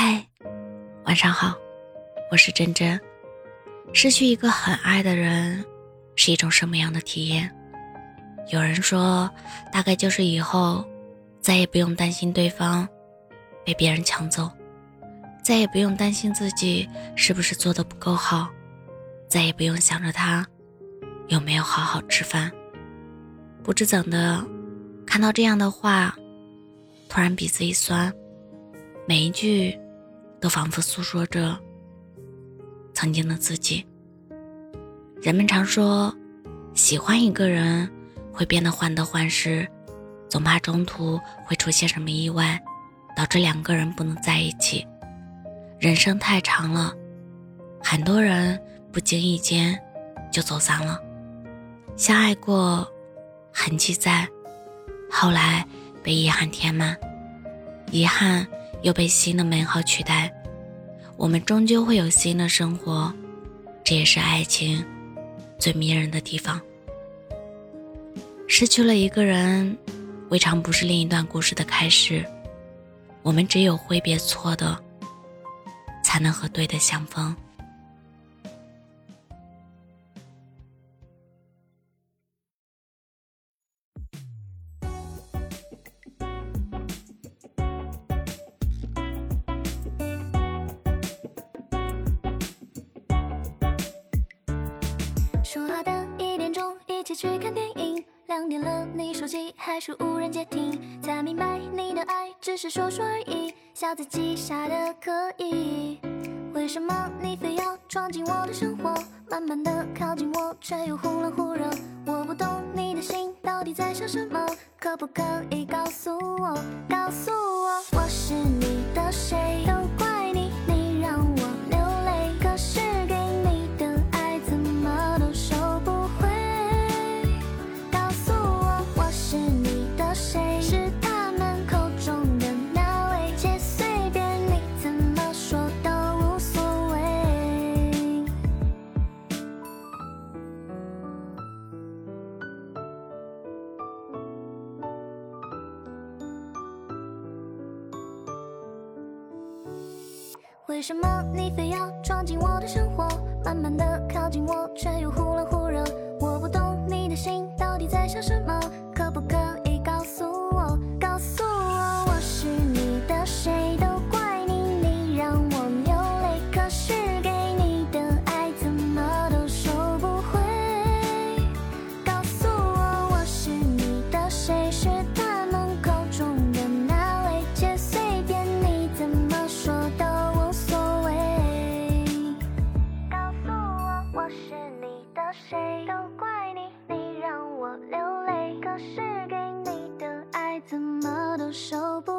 嗨，晚上好，我是真真。失去一个很爱的人，是一种什么样的体验？有人说，大概就是以后再也不用担心对方被别人抢走，再也不用担心自己是不是做的不够好，再也不用想着他有没有好好吃饭。不知怎的，看到这样的话，突然鼻子一酸。每一句，都仿佛诉说着曾经的自己。人们常说，喜欢一个人会变得患得患失，总怕中途会出现什么意外，导致两个人不能在一起。人生太长了，很多人不经意间就走散了。相爱过，痕迹在，后来被遗憾填满，遗憾。又被新的美好取代，我们终究会有新的生活，这也是爱情最迷人的地方。失去了一个人，未尝不是另一段故事的开始。我们只有挥别错的，才能和对的相逢。说好的一点钟一起去看电影，两点了，你手机还是无人接听，才明白你的爱只是说说而已，小自己傻的可以。为什么你非要闯进我的生活，慢慢的靠近我，却又忽冷忽热？我不懂你的心到底在想什么，可不可以告诉我，告诉我，我是你的谁？为什么你非要闯进我的生活，慢慢的靠近我，却又忽冷忽怎么都收不。